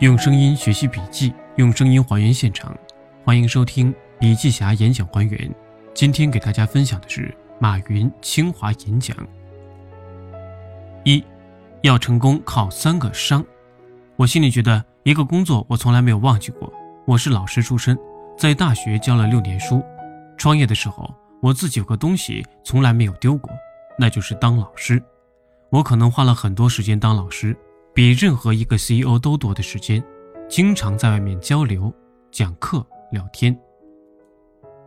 用声音学习笔记，用声音还原现场。欢迎收听笔记侠演讲还原。今天给大家分享的是马云清华演讲。一，要成功靠三个商。我心里觉得一个工作我从来没有忘记过。我是老师出身，在大学教了六年书。创业的时候，我自己有个东西从来没有丢过，那就是当老师。我可能花了很多时间当老师。比任何一个 CEO 都多的时间，经常在外面交流、讲课、聊天。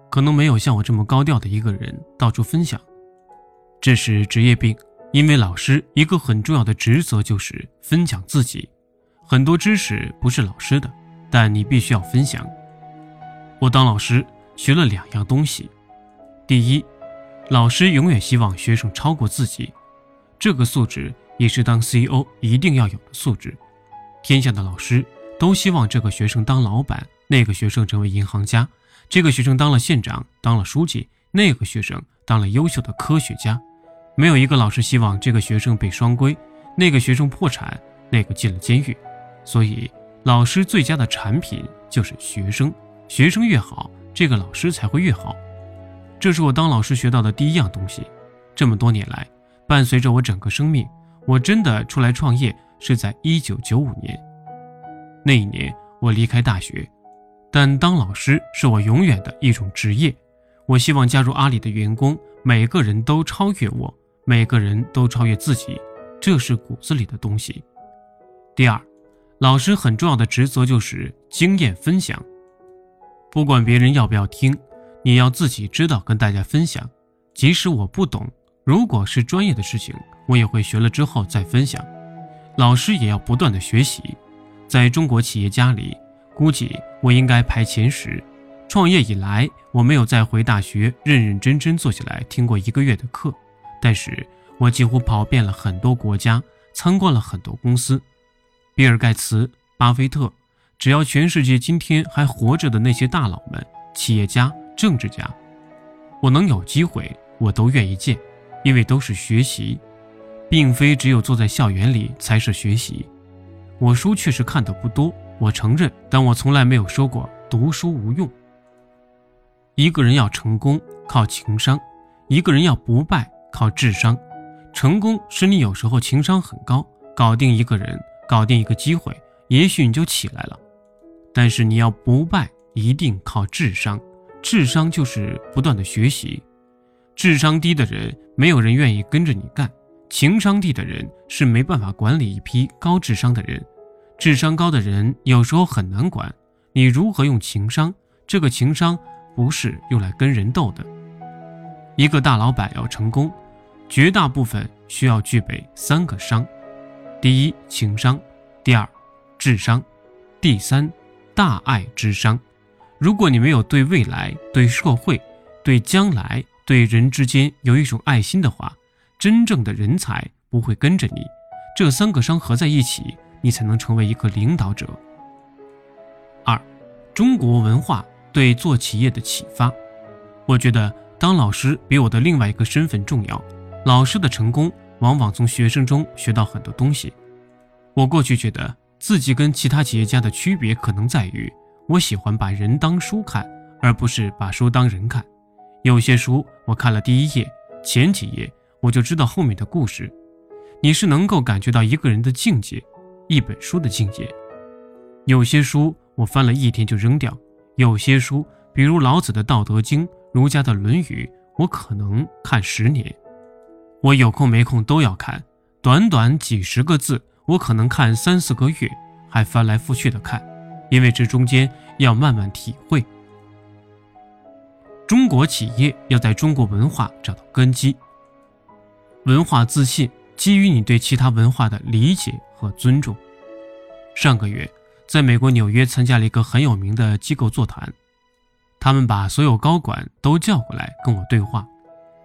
可能没有像我这么高调的一个人到处分享，这是职业病。因为老师一个很重要的职责就是分享自己，很多知识不是老师的，但你必须要分享。我当老师学了两样东西，第一，老师永远希望学生超过自己，这个素质。也是当 CEO 一定要有的素质。天下的老师都希望这个学生当老板，那个学生成为银行家；这个学生当了县长，当了书记，那个学生当了优秀的科学家。没有一个老师希望这个学生被双规，那个学生破产，那个进了监狱。所以，老师最佳的产品就是学生，学生越好，这个老师才会越好。这是我当老师学到的第一样东西。这么多年来，伴随着我整个生命。我真的出来创业是在一九九五年，那一年我离开大学，但当老师是我永远的一种职业。我希望加入阿里的员工每个人都超越我，每个人都超越自己，这是骨子里的东西。第二，老师很重要的职责就是经验分享，不管别人要不要听，你要自己知道跟大家分享，即使我不懂。如果是专业的事情，我也会学了之后再分享。老师也要不断的学习。在中国企业家里，估计我应该排前十。创业以来，我没有再回大学认认真真坐下来听过一个月的课，但是我几乎跑遍了很多国家，参观了很多公司。比尔盖茨、巴菲特，只要全世界今天还活着的那些大佬们、企业家、政治家，我能有机会，我都愿意见。因为都是学习，并非只有坐在校园里才是学习。我书确实看得不多，我承认，但我从来没有说过读书无用。一个人要成功靠情商，一个人要不败靠智商。成功是你有时候情商很高，搞定一个人，搞定一个机会，也许你就起来了。但是你要不败，一定靠智商。智商就是不断的学习。智商低的人，没有人愿意跟着你干；情商低的人是没办法管理一批高智商的人。智商高的人有时候很难管。你如何用情商？这个情商不是用来跟人斗的。一个大老板要成功，绝大部分需要具备三个商：第一，情商；第二，智商；第三，大爱之商。如果你没有对未来、对社会、对将来，对人之间有一种爱心的话，真正的人才不会跟着你。这三个商合在一起，你才能成为一个领导者。二，中国文化对做企业的启发。我觉得当老师比我的另外一个身份重要。老师的成功往往从学生中学到很多东西。我过去觉得自己跟其他企业家的区别可能在于，我喜欢把人当书看，而不是把书当人看。有些书我看了第一页、前几页，我就知道后面的故事。你是能够感觉到一个人的境界，一本书的境界。有些书我翻了一天就扔掉，有些书，比如老子的《道德经》、儒家的《论语》，我可能看十年。我有空没空都要看，短短几十个字，我可能看三四个月，还翻来覆去的看，因为这中间要慢慢体会。中国企业要在中国文化找到根基，文化自信基于你对其他文化的理解和尊重。上个月，在美国纽约参加了一个很有名的机构座谈，他们把所有高管都叫过来跟我对话，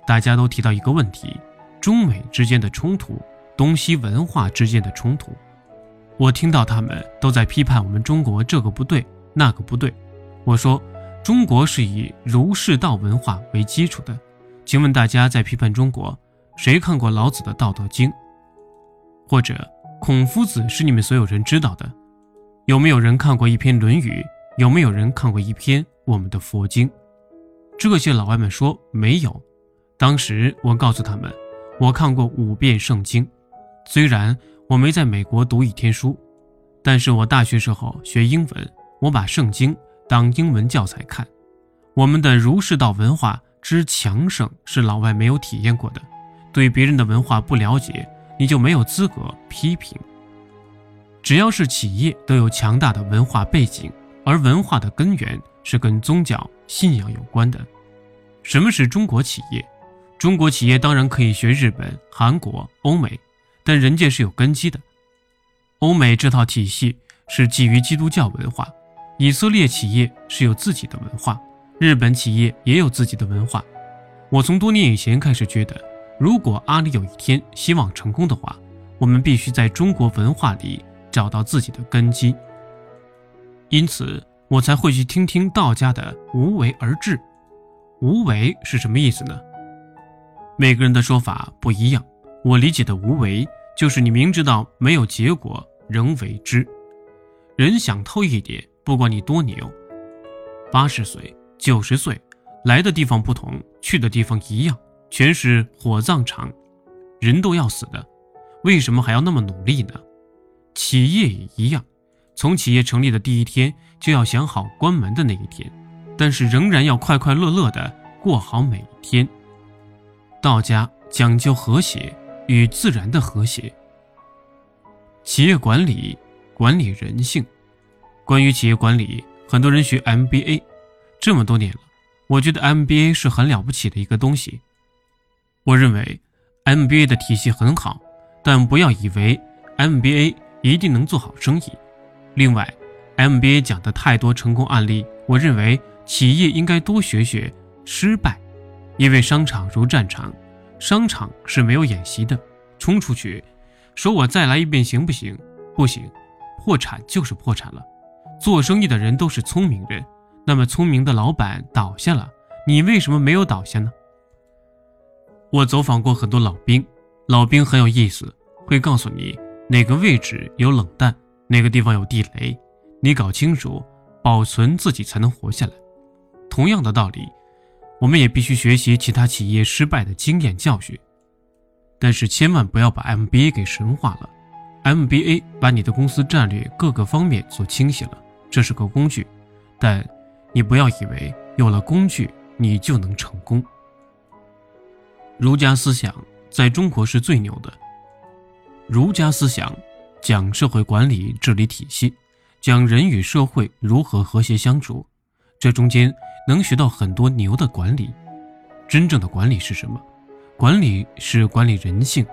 大家都提到一个问题：中美之间的冲突，东西文化之间的冲突。我听到他们都在批判我们中国这个不对那个不对，我说。中国是以儒释道文化为基础的，请问大家在批判中国，谁看过老子的《道德经》？或者孔夫子是你们所有人知道的，有没有人看过一篇《论语》？有没有人看过一篇我们的佛经？这些老外们说没有。当时我告诉他们，我看过五遍圣经。虽然我没在美国读一天书，但是我大学时候学英文，我把圣经当英文教材看。我们的儒释道文化之强盛是老外没有体验过的。对别人的文化不了解，你就没有资格批评。只要是企业，都有强大的文化背景，而文化的根源是跟宗教信仰有关的。什么是中国企业？中国企业当然可以学日本、韩国、欧美，但人家是有根基的。欧美这套体系是基于基督教文化，以色列企业是有自己的文化，日本企业也有自己的文化。我从多年以前开始觉得。如果阿里有一天希望成功的话，我们必须在中国文化里找到自己的根基。因此，我才会去听听道家的无为而治。无为是什么意思呢？每个人的说法不一样。我理解的无为，就是你明知道没有结果仍为之。人想透一点，不管你多牛，八十岁、九十岁，来的地方不同，去的地方一样。全是火葬场，人都要死的，为什么还要那么努力呢？企业也一样，从企业成立的第一天就要想好关门的那一天，但是仍然要快快乐乐的过好每一天。道家讲究和谐与自然的和谐。企业管理管理人性，关于企业管理，很多人学 MBA，这么多年了，我觉得 MBA 是很了不起的一个东西。我认为，MBA 的体系很好，但不要以为 MBA 一定能做好生意。另外，MBA 讲的太多成功案例，我认为企业应该多学学失败，因为商场如战场，商场是没有演习的，冲出去，说我再来一遍行不行？不行，破产就是破产了。做生意的人都是聪明人，那么聪明的老板倒下了，你为什么没有倒下呢？我走访过很多老兵，老兵很有意思，会告诉你哪个位置有冷弹，哪个地方有地雷，你搞清楚，保存自己才能活下来。同样的道理，我们也必须学习其他企业失败的经验教训，但是千万不要把 MBA 给神化了。MBA 把你的公司战略各个方面做清晰了，这是个工具，但你不要以为有了工具你就能成功。儒家思想在中国是最牛的。儒家思想讲社会管理治理体系，讲人与社会如何和谐相处，这中间能学到很多牛的管理。真正的管理是什么？管理是管理人性。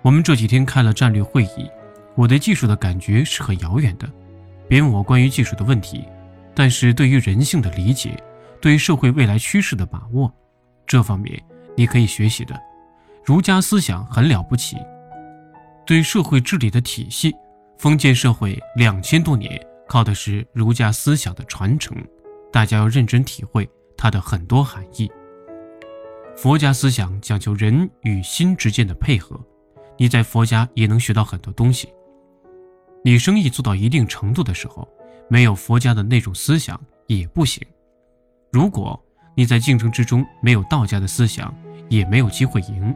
我们这几天开了战略会议，我对技术的感觉是很遥远的。别问我关于技术的问题，但是对于人性的理解，对于社会未来趋势的把握，这方面。你可以学习的，儒家思想很了不起，对社会治理的体系，封建社会两千多年靠的是儒家思想的传承，大家要认真体会它的很多含义。佛家思想讲究人与心之间的配合，你在佛家也能学到很多东西。你生意做到一定程度的时候，没有佛家的那种思想也不行。如果你在竞争之中没有道家的思想，也没有机会赢。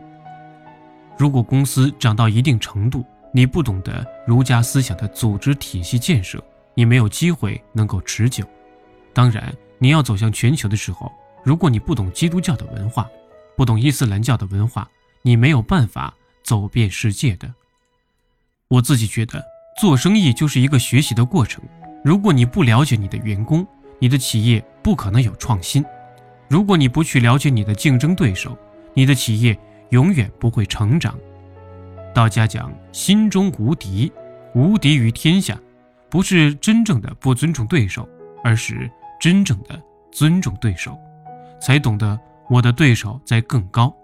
如果公司涨到一定程度，你不懂得儒家思想的组织体系建设，你没有机会能够持久。当然，你要走向全球的时候，如果你不懂基督教的文化，不懂伊斯兰教的文化，你没有办法走遍世界的。我自己觉得，做生意就是一个学习的过程。如果你不了解你的员工，你的企业不可能有创新。如果你不去了解你的竞争对手，你的企业永远不会成长。道家讲心中无敌，无敌于天下，不是真正的不尊重对手，而是真正的尊重对手，才懂得我的对手在更高。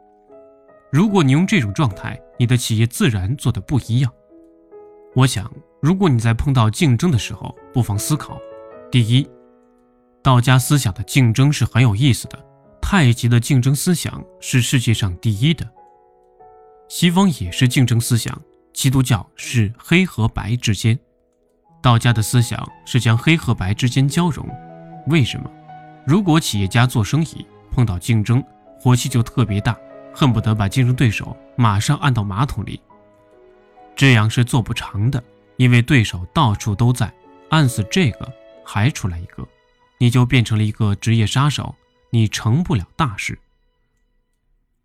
如果你用这种状态，你的企业自然做的不一样。我想，如果你在碰到竞争的时候，不妨思考：第一。道家思想的竞争是很有意思的，太极的竞争思想是世界上第一的。西方也是竞争思想，基督教是黑和白之间。道家的思想是将黑和白之间交融。为什么？如果企业家做生意碰到竞争，火气就特别大，恨不得把竞争对手马上按到马桶里。这样是做不长的，因为对手到处都在，按死这个还出来一个，你就变成了一个职业杀手，你成不了大事。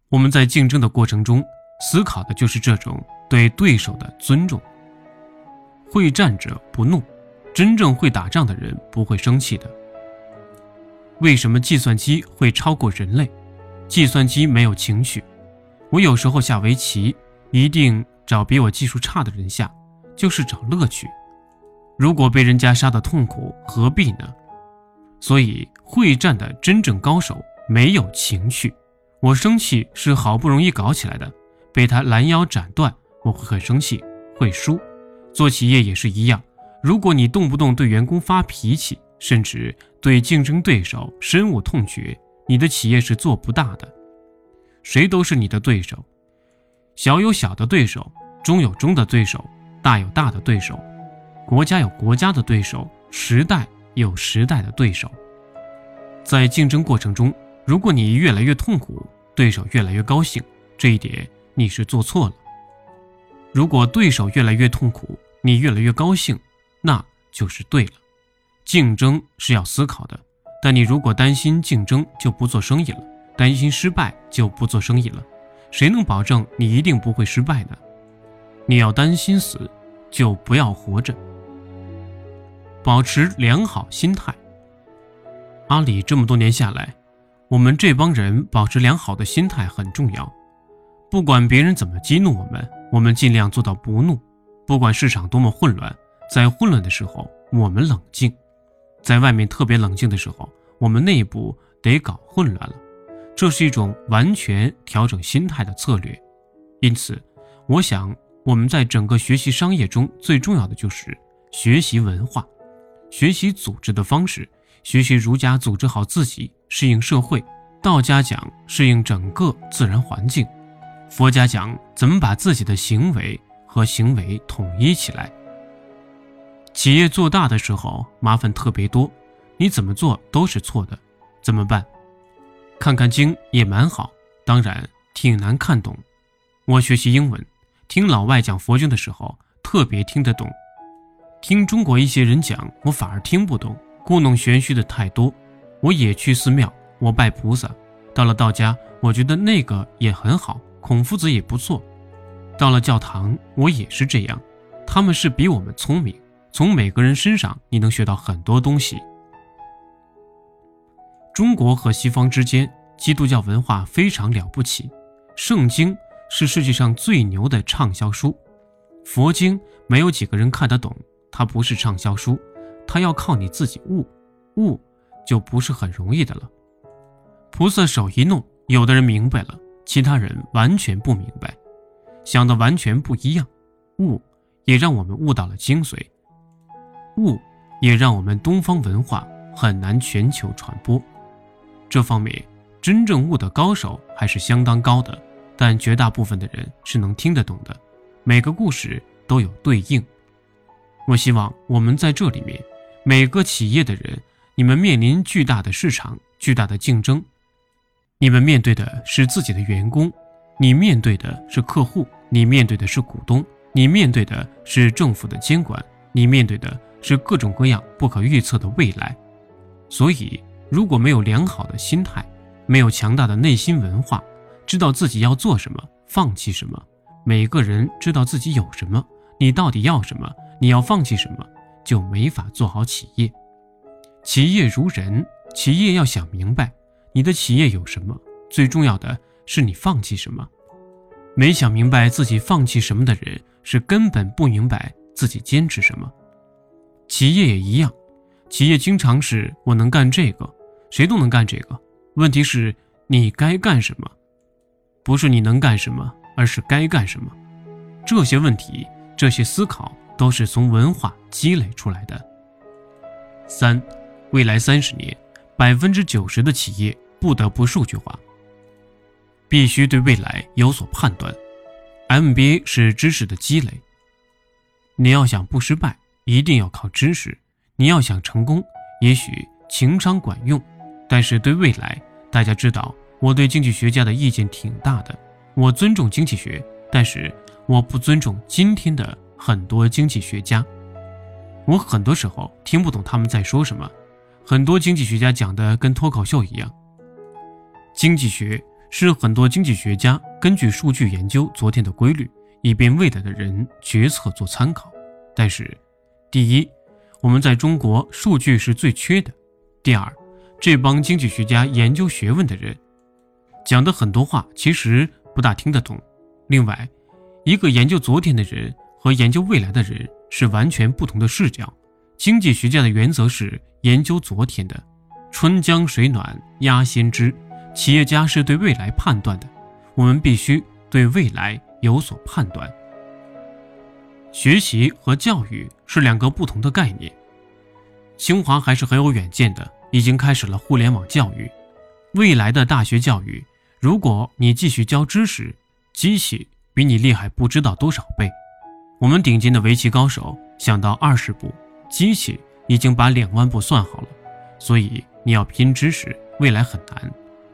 我们在竞争的过程中思考的就是这种对对手的尊重。会战者不怒，真正会打仗的人不会生气的。为什么计算机会超过人类？计算机没有情绪。我有时候下围棋，一定找比我技术差的人下，就是找乐趣。如果被人家杀的痛苦，何必呢？所以会战的真正高手没有情绪。我生气是好不容易搞起来的，被他拦腰斩断，我会很生气，会输。做企业也是一样，如果你动不动对员工发脾气，甚至对竞争对手深恶痛绝，你的企业是做不大的。谁都是你的对手，小有小的对手，中有中的对手，大有大的对手，国家有国家的对手，时代有时代的对手。在竞争过程中，如果你越来越痛苦，对手越来越高兴，这一点你是做错了。如果对手越来越痛苦，你越来越高兴，那就是对了。竞争是要思考的，但你如果担心竞争就不做生意了，担心失败就不做生意了，谁能保证你一定不会失败呢？你要担心死，就不要活着。保持良好心态。阿里这么多年下来，我们这帮人保持良好的心态很重要。不管别人怎么激怒我们，我们尽量做到不怒。不管市场多么混乱，在混乱的时候，我们冷静。在外面特别冷静的时候，我们内部得搞混乱了，这是一种完全调整心态的策略。因此，我想我们在整个学习商业中最重要的就是学习文化，学习组织的方式，学习儒家组织好自己，适应社会；道家讲适应整个自然环境；佛家讲怎么把自己的行为和行为统一起来。企业做大的时候，麻烦特别多，你怎么做都是错的，怎么办？看看经也蛮好，当然挺难看懂。我学习英文，听老外讲佛经的时候特别听得懂，听中国一些人讲，我反而听不懂，故弄玄虚的太多。我也去寺庙，我拜菩萨。到了道家，我觉得那个也很好，孔夫子也不错。到了教堂，我也是这样，他们是比我们聪明。从每个人身上，你能学到很多东西。中国和西方之间，基督教文化非常了不起。圣经是世界上最牛的畅销书，佛经没有几个人看得懂，它不是畅销书，它要靠你自己悟，悟就不是很容易的了。菩萨手一弄，有的人明白了，其他人完全不明白，想的完全不一样。悟也让我们悟到了精髓。悟也让我们东方文化很难全球传播，这方面真正悟的高手还是相当高的，但绝大部分的人是能听得懂的。每个故事都有对应。我希望我们在这里面，每个企业的人，你们面临巨大的市场、巨大的竞争，你们面对的是自己的员工，你面对的是客户，你面对的是股东，你面对的是政府的监管，你面对的。是各种各样不可预测的未来，所以如果没有良好的心态，没有强大的内心文化，知道自己要做什么，放弃什么，每个人知道自己有什么，你到底要什么，你要放弃什么，就没法做好企业。企业如人，企业要想明白你的企业有什么，最重要的是你放弃什么。没想明白自己放弃什么的人，是根本不明白自己坚持什么。企业也一样，企业经常是我能干这个，谁都能干这个。问题是你该干什么？不是你能干什么，而是该干什么。这些问题，这些思考，都是从文化积累出来的。三，未来三十年，百分之九十的企业不得不数据化，必须对未来有所判断。MBA 是知识的积累，你要想不失败。一定要靠知识。你要想成功，也许情商管用，但是对未来，大家知道，我对经济学家的意见挺大的。我尊重经济学，但是我不尊重今天的很多经济学家。我很多时候听不懂他们在说什么，很多经济学家讲的跟脱口秀一样。经济学是很多经济学家根据数据研究昨天的规律，以便未来的人决策做参考。但是，第一。我们在中国数据是最缺的。第二，这帮经济学家研究学问的人讲的很多话，其实不大听得懂。另外，一个研究昨天的人和研究未来的人是完全不同的视角。经济学家的原则是研究昨天的，春江水暖鸭先知。企业家是对未来判断的，我们必须对未来有所判断。学习和教育是两个不同的概念。清华还是很有远见的，已经开始了互联网教育。未来的大学教育，如果你继续教知识，机器比你厉害不知道多少倍。我们顶尖的围棋高手想到二十步，机器已经把两万步算好了。所以你要拼知识，未来很难。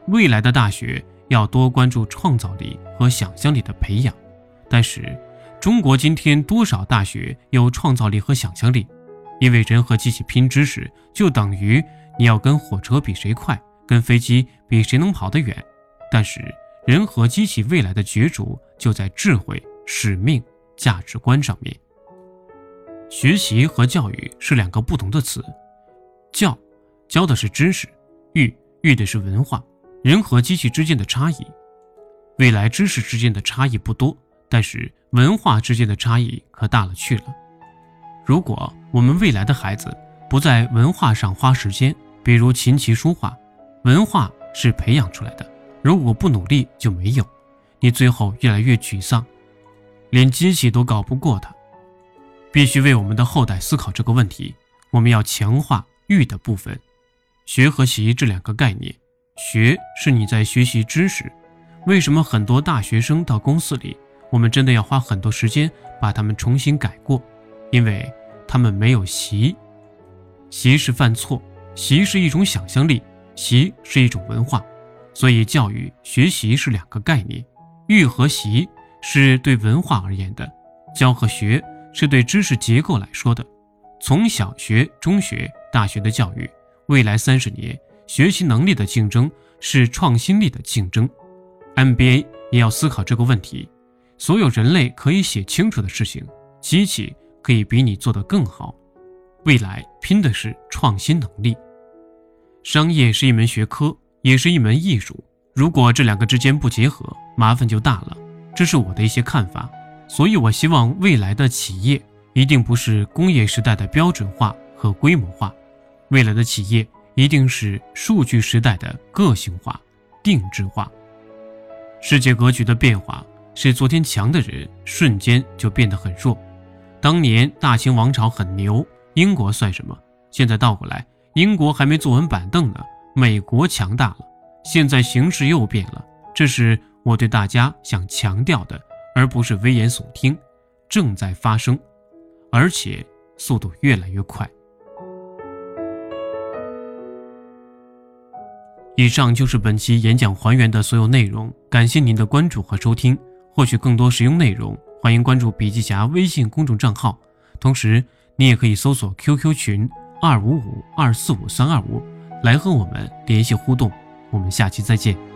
未来的大学要多关注创造力和想象力的培养，但是。中国今天多少大学有创造力和想象力？因为人和机器拼知识，就等于你要跟火车比谁快，跟飞机比谁能跑得远。但是人和机器未来的角逐就在智慧、使命、价值观上面。学习和教育是两个不同的词，教教的是知识，育育的是文化。人和机器之间的差异，未来知识之间的差异不多。但是文化之间的差异可大了去了。如果我们未来的孩子不在文化上花时间，比如琴棋书画，文化是培养出来的，如果不努力就没有，你最后越来越沮丧，连机器都搞不过他。必须为我们的后代思考这个问题。我们要强化育的部分，学和习这两个概念。学是你在学习知识，为什么很多大学生到公司里？我们真的要花很多时间把他们重新改过，因为他们没有习。习是犯错，习是一种想象力，习是一种文化，所以教育学习是两个概念。育和习是对文化而言的，教和学是对知识结构来说的。从小学、中学、大学的教育，未来三十年学习能力的竞争是创新力的竞争。MBA 也要思考这个问题。所有人类可以写清楚的事情，机器可以比你做得更好。未来拼的是创新能力。商业是一门学科，也是一门艺术。如果这两个之间不结合，麻烦就大了。这是我的一些看法。所以我希望未来的企业一定不是工业时代的标准化和规模化，未来的企业一定是数据时代的个性化、定制化。世界格局的变化。使昨天强的人瞬间就变得很弱。当年大清王朝很牛，英国算什么？现在倒过来，英国还没坐稳板凳呢，美国强大了。现在形势又变了，这是我对大家想强调的，而不是危言耸听。正在发生，而且速度越来越快。以上就是本期演讲还原的所有内容，感谢您的关注和收听。获取更多实用内容，欢迎关注笔记侠微信公众账号。同时，你也可以搜索 QQ 群二五五二四五三二五来和我们联系互动。我们下期再见。